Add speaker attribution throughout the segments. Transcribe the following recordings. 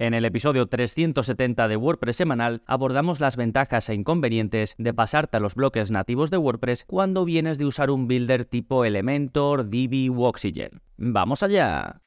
Speaker 1: En el episodio 370 de WordPress semanal abordamos las ventajas e inconvenientes de pasarte a los bloques nativos de WordPress cuando vienes de usar un builder tipo Elementor, Divi u Oxygen. ¡Vamos allá!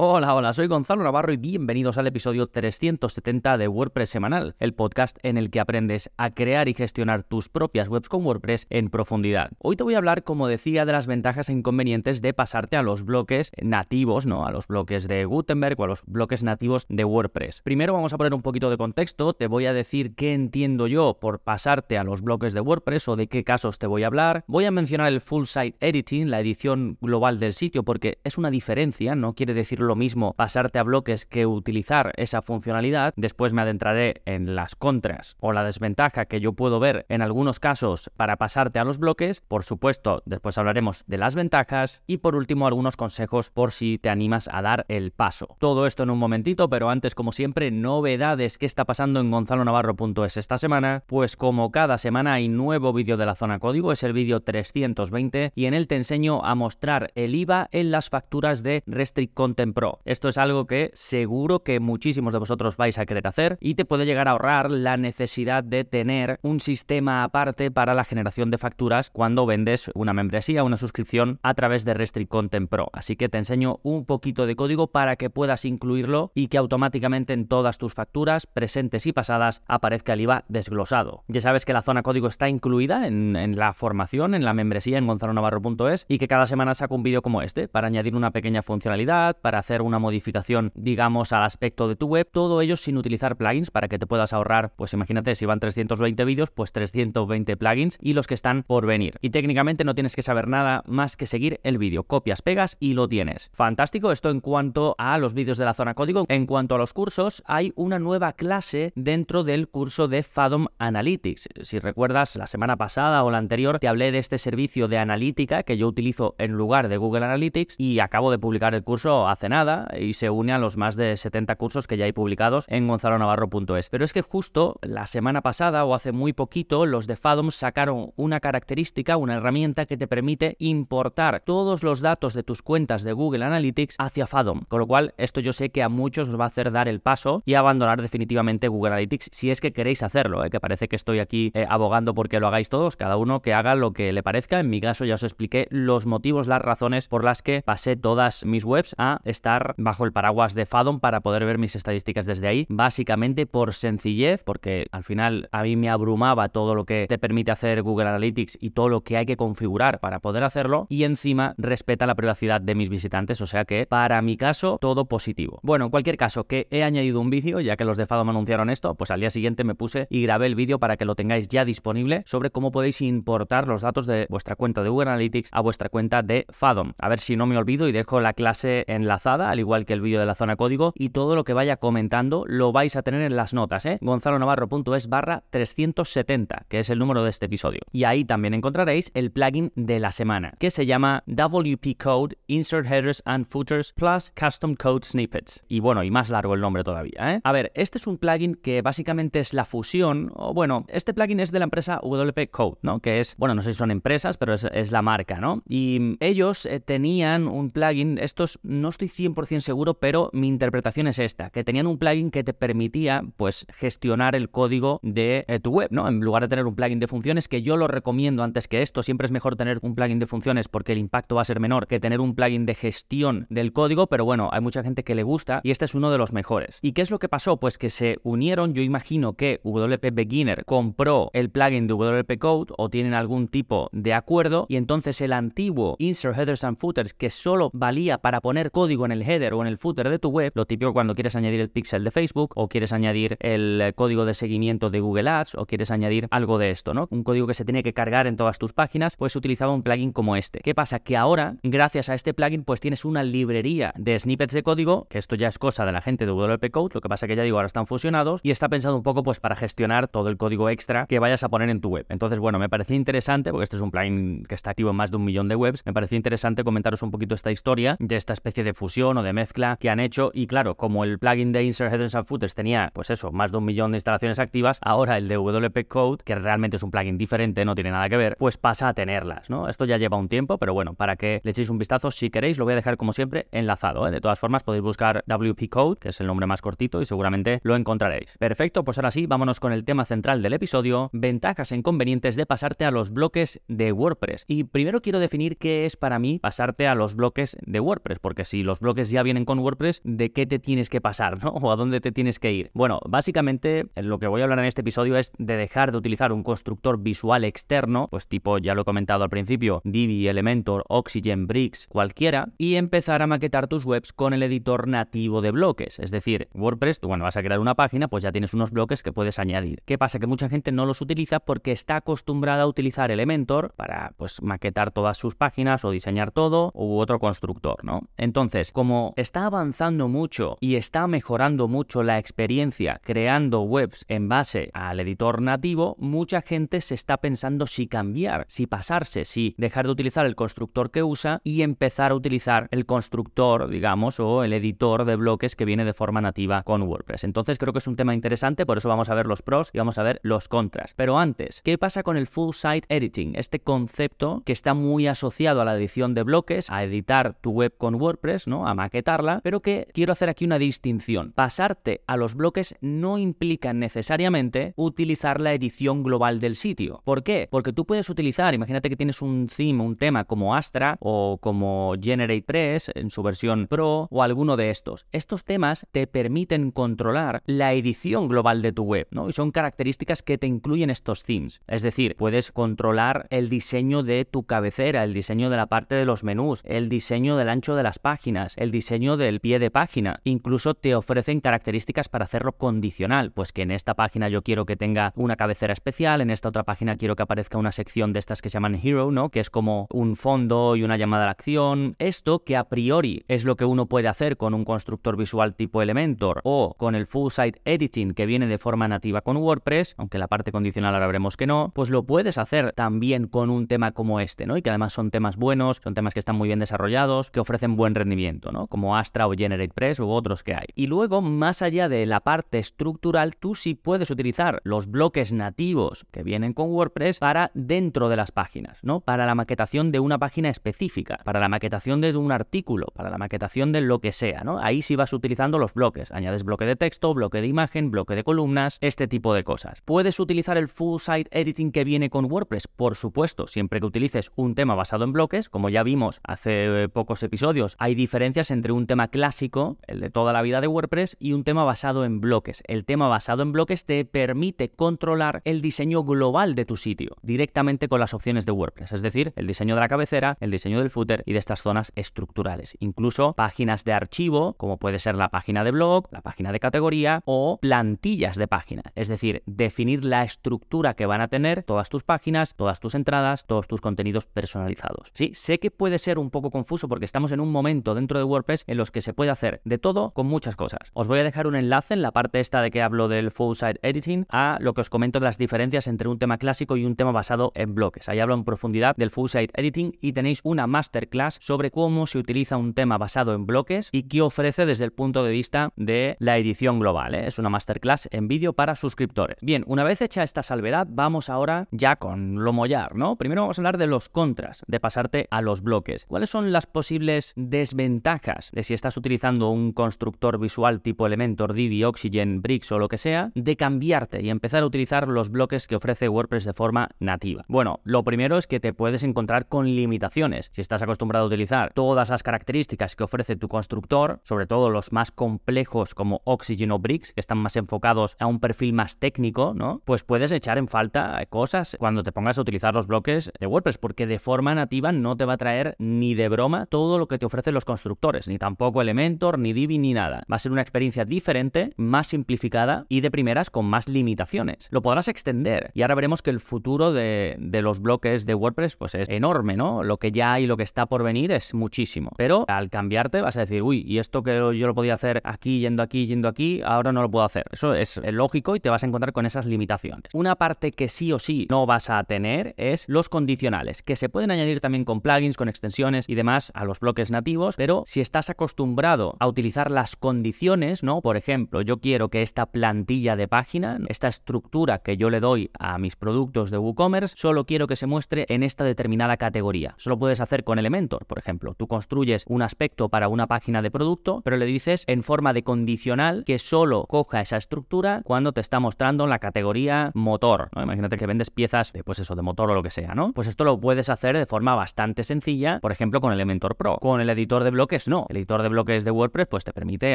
Speaker 1: Hola, hola, soy Gonzalo Navarro y bienvenidos al episodio 370 de WordPress Semanal, el podcast en el que aprendes a crear y gestionar tus propias webs con WordPress en profundidad. Hoy te voy a hablar, como decía, de las ventajas e inconvenientes de pasarte a los bloques nativos, ¿no? A los bloques de Gutenberg o a los bloques nativos de WordPress. Primero vamos a poner un poquito de contexto, te voy a decir qué entiendo yo por pasarte a los bloques de WordPress o de qué casos te voy a hablar. Voy a mencionar el Full Site Editing, la edición global del sitio, porque es una diferencia, no quiere decir lo mismo pasarte a bloques que utilizar esa funcionalidad. Después me adentraré en las contras o la desventaja que yo puedo ver en algunos casos para pasarte a los bloques. Por supuesto, después hablaremos de las ventajas y por último algunos consejos por si te animas a dar el paso. Todo esto en un momentito, pero antes como siempre, novedades que está pasando en gonzalonavarro.es esta semana, pues como cada semana hay nuevo vídeo de la zona código, es el vídeo 320 y en él te enseño a mostrar el IVA en las facturas de Restrict Content esto es algo que seguro que muchísimos de vosotros vais a querer hacer y te puede llegar a ahorrar la necesidad de tener un sistema aparte para la generación de facturas cuando vendes una membresía, una suscripción a través de Restrict Content Pro. Así que te enseño un poquito de código para que puedas incluirlo y que automáticamente en todas tus facturas, presentes y pasadas, aparezca el IVA desglosado. Ya sabes que la zona código está incluida en, la formación, en la membresía en gonzalonavarro.es y que cada semana saco un vídeo como este para añadir una pequeña funcionalidad, para hacer una modificación, digamos, al aspecto de tu web, todo ello sin utilizar plugins para que te puedas ahorrar, pues imagínate, si van 320 vídeos, pues 320 plugins y los que están por venir. Y técnicamente no tienes que saber nada más que seguir el vídeo, copias, pegas y lo tienes. Fantástico, esto en cuanto a los vídeos de la zona código. En cuanto a los cursos, hay una nueva clase dentro del curso de Fathom Analytics. Si recuerdas, la semana pasada o la anterior te hablé de este servicio de analítica que yo utilizo en lugar de Google Analytics y acabo de publicar el curso hace nada y se une a los más de 70 cursos que ya hay publicados en gonzalonavarro.es. Pero es que justo la semana pasada o hace muy poquito los de Fathom sacaron una característica, una herramienta que te permite importar todos los datos de tus cuentas de Google Analytics hacia Fathom. Con lo cual esto yo sé que a muchos os va a hacer dar el paso y abandonar definitivamente Google Analytics si es que queréis hacerlo, ¿eh? que parece que estoy aquí eh, abogando porque lo hagáis todos, cada uno que haga lo que le parezca. En mi caso ya os expliqué los motivos, las razones por las que pasé todas mis webs a estar bajo el paraguas de Fathom para poder ver mis estadísticas desde ahí, básicamente por sencillez, porque al final a mí me abrumaba todo lo que te permite hacer Google Analytics y todo lo que hay que configurar para poder hacerlo, y encima respeta la privacidad de mis visitantes, o sea que para mi caso todo positivo. Bueno, en cualquier caso, que he añadido un vídeo, ya que los de Fathom anunciaron esto, pues al día siguiente me puse y grabé el vídeo para que lo tengáis ya disponible sobre cómo podéis importar los datos de vuestra cuenta de Google Analytics a vuestra cuenta de Fathom. A ver si no me olvido y dejo la clase enlazada al igual que el vídeo de la zona código, y todo lo que vaya comentando lo vais a tener en las notas, ¿eh? gonzalonavarro.es barra 370, que es el número de este episodio. Y ahí también encontraréis el plugin de la semana, que se llama WP Code Insert Headers and Footers Plus Custom Code Snippets. Y bueno, y más largo el nombre todavía, ¿eh? A ver, este es un plugin que básicamente es la fusión, o bueno, este plugin es de la empresa WP Code, ¿no? Que es, bueno, no sé si son empresas, pero es, la marca, ¿no? Y ellos eh, tenían un plugin, estos no estoy 100% seguro, pero mi interpretación es esta, que tenían un plugin que te permitía pues gestionar el código de eh, tu web, ¿no? En lugar de tener un plugin de funciones, que yo lo recomiendo antes que esto, siempre es mejor tener un plugin de funciones porque el impacto va a ser menor que tener un plugin de gestión del código, pero bueno, hay mucha gente que le gusta y este es uno de los mejores. ¿Y qué es lo que pasó? Pues que se unieron, yo imagino que WP Beginner compró el plugin de WP Code o tienen algún tipo de acuerdo y entonces el antiguo Insert Headers and Footers que solo valía para poner código en el header o en el footer de tu web, lo típico cuando quieres añadir el pixel de Facebook o quieres añadir el eh, código de seguimiento de Google Ads o quieres añadir algo de esto, ¿no? Un código que se tiene que cargar en todas tus páginas, pues utilizaba un plugin como este. ¿Qué pasa? Que ahora, gracias a este plugin, pues tienes una librería de snippets de código, que esto ya es cosa de la gente de WP Code, lo que pasa que ya digo, ahora están fusionados y está pensado un poco pues para gestionar todo el código extra que vayas a poner en tu web. Entonces, bueno, me pareció interesante, porque este es un plugin que está activo en más de un millón de webs, me pareció interesante comentaros un poquito esta historia de esta especie de fusión o de mezcla que han hecho. Y claro, como el plugin de Insert Headers and Footers tenía, pues eso, más de un millón de instalaciones activas, ahora el de WP Code, que realmente es un plugin diferente, no tiene nada que ver, pues pasa a tenerlas, ¿no? Esto ya lleva un tiempo, pero bueno, para que le echéis un vistazo, si queréis, lo voy a dejar como siempre enlazado. ¿eh? De todas formas, podéis buscar WP Code, que es el nombre más cortito, y seguramente lo encontraréis. Perfecto, pues ahora sí, vámonos con el tema central del episodio, ventajas e inconvenientes de pasarte a los bloques de WordPress. Y primero quiero definir qué es para mí pasarte a los bloques de WordPress, porque si los bloques ya vienen con WordPress, ¿de qué te tienes que pasar, ¿no? O a dónde te tienes que ir. Bueno, básicamente lo que voy a hablar en este episodio es de dejar de utilizar un constructor visual externo, pues tipo, ya lo he comentado al principio, Divi, Elementor, Oxygen, Bricks, cualquiera, y empezar a maquetar tus webs con el editor nativo de bloques. Es decir, WordPress, tú cuando vas a crear una página, pues ya tienes unos bloques que puedes añadir. ¿Qué pasa? Que mucha gente no los utiliza porque está acostumbrada a utilizar Elementor para pues maquetar todas sus páginas o diseñar todo u otro constructor, ¿no? Entonces, como está avanzando mucho y está mejorando mucho la experiencia creando webs en base al editor nativo, mucha gente se está pensando si cambiar, si pasarse, si dejar de utilizar el constructor que usa y empezar a utilizar el constructor, digamos, o el editor de bloques que viene de forma nativa con WordPress. Entonces creo que es un tema interesante, por eso vamos a ver los pros y vamos a ver los contras. Pero antes, ¿qué pasa con el full site editing? Este concepto que está muy asociado a la edición de bloques, a editar tu web con WordPress, ¿no? A maquetarla, pero que quiero hacer aquí una distinción. Pasarte a los bloques no implica necesariamente utilizar la edición global del sitio. ¿Por qué? Porque tú puedes utilizar, imagínate que tienes un theme, un tema como Astra o como GeneratePress en su versión Pro o alguno de estos. Estos temas te permiten controlar la edición global de tu web, ¿no? Y son características que te incluyen estos themes. Es decir, puedes controlar el diseño de tu cabecera, el diseño de la parte de los menús, el diseño del ancho de las páginas, el diseño del pie de página. Incluso te ofrecen características para hacerlo condicional, pues que en esta página yo quiero que tenga una cabecera especial, en esta otra página quiero que aparezca una sección de estas que se llaman Hero, ¿no? Que es como un fondo y una llamada a la acción. Esto que a priori es lo que uno puede hacer con un constructor visual tipo Elementor o con el Full Site Editing que viene de forma nativa con WordPress, aunque la parte condicional ahora veremos que no, pues lo puedes hacer también con un tema como este, ¿no? Y que además son temas buenos, son temas que están muy bien desarrollados, que ofrecen buen rendimiento, Como Astra o GeneratePress u otros que hay. Y luego, más allá de la parte estructural, tú sí puedes utilizar los bloques nativos que vienen con WordPress para dentro de las páginas, ¿no? Para la maquetación de una página específica, para la maquetación de un artículo, para la maquetación de lo que sea, ¿no? Ahí sí vas utilizando los bloques. Añades bloque de texto, bloque de imagen, bloque de columnas, este tipo de cosas. ¿Puedes utilizar el full site editing que viene con WordPress? Por supuesto, siempre que utilices un tema basado en bloques, como ya vimos hace pocos episodios, hay entre un tema clásico, el de toda la vida de WordPress, y un tema basado en bloques. El tema basado en bloques te permite controlar el diseño global de tu sitio directamente con las opciones de WordPress, es decir, el diseño de la cabecera, el diseño del footer y de estas zonas estructurales. Incluso páginas de archivo, como puede ser la página de blog, la página de categoría o plantillas de página. Es decir, definir la estructura que van a tener todas tus páginas, todas tus entradas, todos tus contenidos personalizados. Sí, sé que puede ser un poco confuso porque estamos en un momento de WordPress en los que se puede hacer de todo con muchas cosas. Os voy a dejar un enlace en la parte esta de que hablo del full site editing a lo que os comento de las diferencias entre un tema clásico y un tema basado en bloques. Ahí hablo en profundidad del full site editing y tenéis una masterclass sobre cómo se utiliza un tema basado en bloques y qué ofrece desde el punto de vista de la edición global. ¿eh? Es una masterclass en vídeo para suscriptores. Bien, una vez hecha esta salvedad, vamos ahora ya con lo mollar, ¿no? Primero vamos a hablar de los contras de pasarte a los bloques. ¿Cuáles son las posibles desventajas de si estás utilizando un constructor visual tipo Elementor, Divi, Oxygen, Bricks o lo que sea, de cambiarte y empezar a utilizar los bloques que ofrece WordPress de forma nativa? Bueno, lo primero es que te puedes encontrar con limitaciones. Si estás acostumbrado a utilizar todas las características que ofrece tu constructor, sobre todo los más complejos como Oxygen o Bricks, que están más enfocados a un perfil más técnico, ¿no? Pues puedes echar en falta cosas cuando te pongas a utilizar los bloques de WordPress, porque de forma nativa no te va a traer ni de broma todo lo que te ofrecen los constructores, ni tampoco Elementor, ni Divi, ni nada. Va a ser una experiencia diferente, más simplificada y de primeras con más limitaciones. Lo podrás extender y ahora veremos que el futuro de, de los bloques de WordPress pues es enorme, ¿no? Lo que ya hay lo que está por venir es muchísimo. Pero al cambiarte vas a decir, uy, y esto que yo lo podía hacer aquí, yendo aquí, yendo aquí, ahora no lo puedo hacer. Eso es lógico y te vas a encontrar con esas limitaciones. Una parte que sí o sí no vas a tener es los condicionales, que se pueden añadir también con plugins, con extensiones y demás a los bloques nativos, pero si estás acostumbrado a utilizar las condiciones, ¿no? Por ejemplo, yo quiero que esta plantilla de página, esta estructura que yo le doy a mis productos de WooCommerce, solo quiero que se muestre en esta determinada categoría. Solo puedes hacer con Elementor, por ejemplo. Tú construyes un aspecto para una página de producto, pero le dices en forma de condicional que solo coja esa estructura cuando te está mostrando la categoría motor. ¿no? Imagínate que vendes piezas de, pues eso, de motor o lo que sea, ¿no? Pues esto lo puedes hacer de forma bastante sencilla, por ejemplo, con Elementor Pro. Con el editor de no. El editor de bloques de WordPress, pues te permite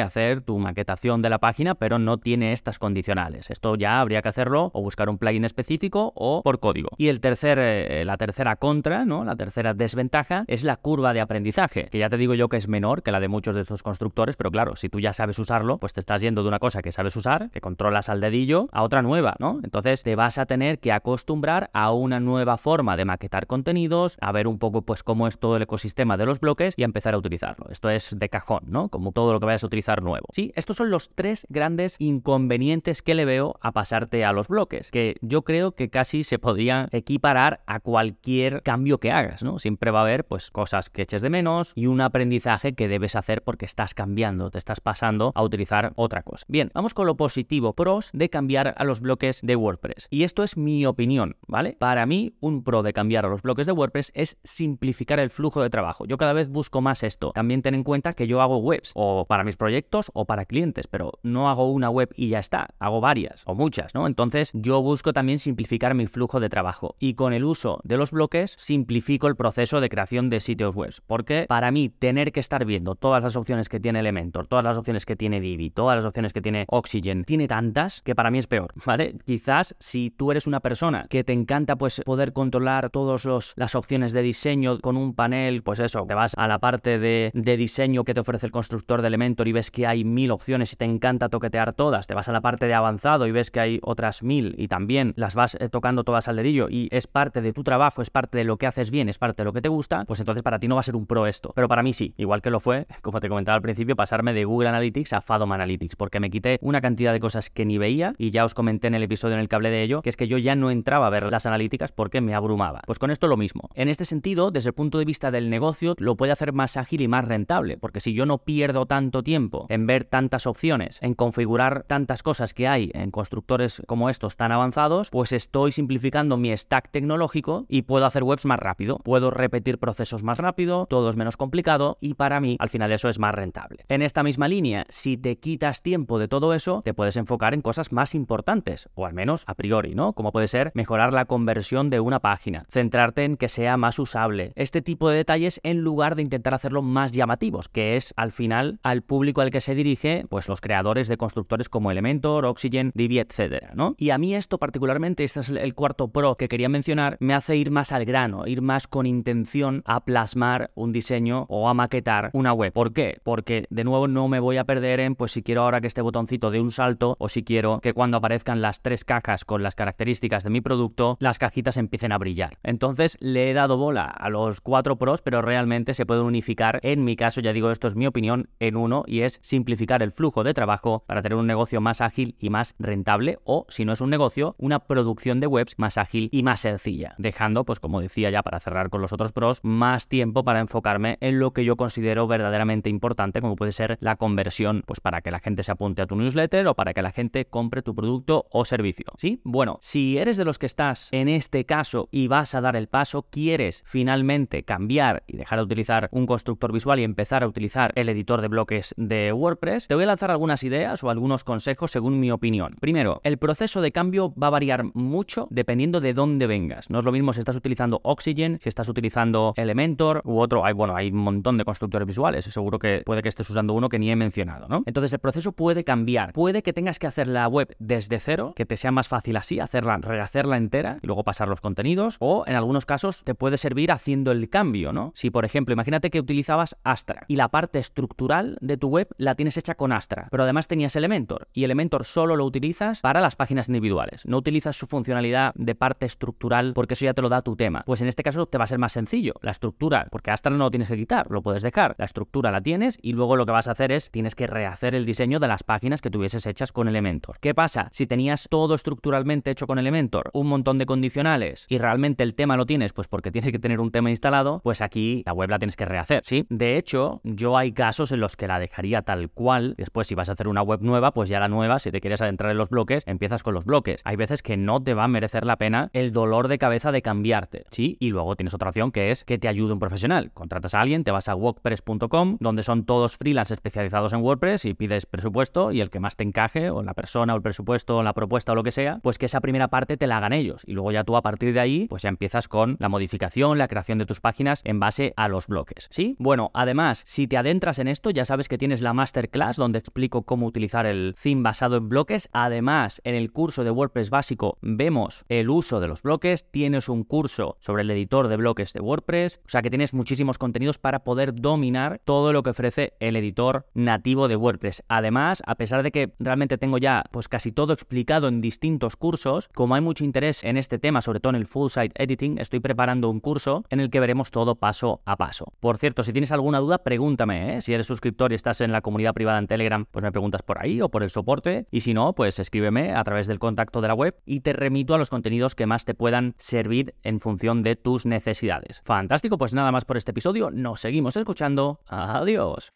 Speaker 1: hacer tu maquetación de la página, pero no tiene estas condicionales. Esto ya habría que hacerlo o buscar un plugin específico o por código. Y el tercer, eh, la tercera contra, ¿no? La tercera desventaja es la curva de aprendizaje, que ya te digo yo que es menor que la de muchos de estos constructores, pero claro, si tú ya sabes usarlo, pues te estás yendo de una cosa que sabes usar, que controlas al dedillo, a otra nueva, ¿no? Entonces te vas a tener que acostumbrar a una nueva forma de maquetar contenidos, a ver un poco pues cómo es todo el ecosistema de los bloques y a empezar a utilizarlo. Esto es de cajón, ¿no? Como todo lo que vayas a utilizar nuevo. Sí, estos son los tres grandes inconvenientes que le veo a pasarte a los bloques, que yo creo que casi se podría equiparar a cualquier cambio que hagas, ¿no? Siempre va a haber pues cosas que eches de menos y un aprendizaje que debes hacer porque estás cambiando, te estás pasando a utilizar otra cosa. Bien, vamos con lo positivo, pros de cambiar a los bloques de WordPress. Y esto es mi opinión, ¿vale? Para mí, un pro de cambiar a los bloques de WordPress es simplificar el flujo de trabajo. Yo cada vez busco más esto. También ten en cuenta que yo hago webs o para mis proyectos o para clientes, pero no hago una web y ya está, hago varias o muchas, ¿no? Entonces yo busco también simplificar mi flujo de trabajo y con el uso de los bloques simplifico el proceso de creación de sitios web, porque para mí tener que estar viendo todas las opciones que tiene Elementor, todas las opciones que tiene Divi, todas las opciones que tiene Oxygen, tiene tantas que para mí es peor, ¿vale? Quizás si tú eres una persona que te encanta pues poder controlar todas las opciones de diseño con un panel, pues eso, te vas a la parte de, de diseño que te ofrece el constructor de Elementor y ves que hay mil opciones y te encanta toquetear todas, te vas a la parte de avanzado y ves que hay otras mil y también las vas eh, tocando todas al dedillo y es parte de tu trabajo, es parte de lo que haces bien, es parte de lo que te gusta, pues entonces para ti no va a ser un pro esto. Pero para mí sí, igual que lo fue, como te comentaba al principio, pasarme de Google Analytics a Fadom Analytics, porque me quité una cantidad de cosas que ni veía y ya os comenté en el episodio en el que hablé de ello, que es que yo ya no entraba a ver las analíticas porque me abrumaba. Pues con esto lo mismo. En este sentido, desde el punto de vista del negocio, lo puede hacer más ágil y más rentable, porque si yo no pierdo tanto tiempo en ver tantas opciones, en configurar tantas cosas que hay en constructores como estos tan avanzados, pues estoy simplificando mi stack tecnológico y puedo hacer webs más rápido, puedo repetir procesos más rápido, todo es menos complicado y para mí al final eso es más rentable. En esta misma línea, si te quitas tiempo de todo eso, te puedes enfocar en cosas más importantes, o al menos a priori, ¿no? Como puede ser mejorar la conversión de una página, centrarte en que sea más usable, este tipo de detalles en lugar de intentar hacerlo más llamativos, que es al final al público al que se dirige, pues los creadores de constructores como Elementor, Oxygen, Divi, etcétera, ¿no? Y a mí esto particularmente, este es el cuarto pro que quería mencionar, me hace ir más al grano, ir más con intención a plasmar un diseño o a maquetar una web. ¿Por qué? Porque de nuevo no me voy a perder en, pues si quiero ahora que este botoncito dé un salto o si quiero que cuando aparezcan las tres cajas con las características de mi producto, las cajitas empiecen a brillar. Entonces le he dado bola a los cuatro pros, pero realmente se pueden unificar. En mi caso, ya digo, esto es mi opinión en uno y es simplificar el flujo de trabajo para tener un negocio más ágil y más rentable o, si no es un negocio, una producción de webs más ágil y más sencilla, dejando, pues como decía ya para cerrar con los otros pros, más tiempo para enfocarme en lo que yo considero verdaderamente importante, como puede ser la conversión, pues para que la gente se apunte a tu newsletter o para que la gente compre tu producto o servicio. ¿Sí? Bueno, si eres de los que estás en este caso y vas a dar el paso, quieres finalmente cambiar y dejar de utilizar un constructor visual y empezar a utilizar el editor de bloques de WordPress, te voy a lanzar algunas ideas o algunos consejos según mi opinión. Primero, el proceso de cambio va a variar mucho dependiendo de dónde vengas. No es lo mismo si estás utilizando Oxygen, si estás utilizando Elementor u otro. Hay, bueno, hay un montón de constructores visuales. Seguro que puede que estés usando uno que ni he mencionado, ¿no? Entonces el proceso puede cambiar. Puede que tengas que hacer la web desde cero, que te sea más fácil así, hacerla, rehacerla entera y luego pasar los contenidos. O en algunos casos te puede servir haciendo el cambio, ¿no? Si por ejemplo, imagínate que utilizabas Astra y la parte estructural de tu web la tienes hecha con Astra, pero además tenías Elementor y Elementor solo lo utilizas para las páginas individuales. No utilizas su funcionalidad de parte estructural porque eso ya te lo da tu tema. Pues en este caso te va a ser más sencillo. La estructura, porque Astra no lo tienes que quitar, lo puedes dejar. La estructura la tienes y luego lo que vas a hacer es tienes que rehacer el diseño de las páginas que tuvieses hechas con Elementor. ¿Qué pasa? Si tenías todo estructuralmente hecho con Elementor, un montón de condicionales y realmente el tema lo tienes, pues porque tienes que tener un tema instalado, pues aquí la web la tienes que rehacer, ¿sí? De hecho, yo hay casos en los que la dejaría tal cual. Después, si vas a hacer una web nueva, pues ya la nueva, si te quieres adentrar en los bloques, empiezas con los bloques. Hay veces que no te va a merecer la pena el dolor de cabeza de cambiarte, ¿sí? Y luego tienes otra opción que es que te ayude un profesional. Contratas a alguien, te vas a WordPress.com, donde son todos freelance especializados en WordPress y pides presupuesto y el que más te encaje, o la persona, o el presupuesto, o la propuesta, o lo que sea, pues que esa primera parte te la hagan ellos. Y luego ya tú a partir de ahí, pues ya empiezas con la modificación, la creación de tus páginas en base a los bloques. ¿Sí? Bueno, además, si te adentras en esto, ya sabes que tienes la masterclass donde explico cómo utilizar el theme basado en bloques. Además, en el curso de WordPress básico vemos el uso de los bloques. Tienes un curso sobre el editor de bloques de WordPress. O sea que tienes muchísimos contenidos para poder dominar todo lo que ofrece el editor nativo de WordPress. Además, a pesar de que realmente tengo ya pues casi todo explicado en distintos cursos, como hay mucho interés en este tema, sobre todo en el full site editing, estoy preparando un curso en el que veremos todo paso a paso. Por cierto, si tienes duda, pregúntame, ¿eh? Si eres suscriptor y estás en la comunidad privada en Telegram, pues me preguntas por ahí o por el soporte. Y si no, pues escríbeme a través del contacto de la web y te remito a los contenidos que más te puedan servir en función de tus necesidades. Fantástico, pues nada más por este episodio. Nos seguimos escuchando. Adiós.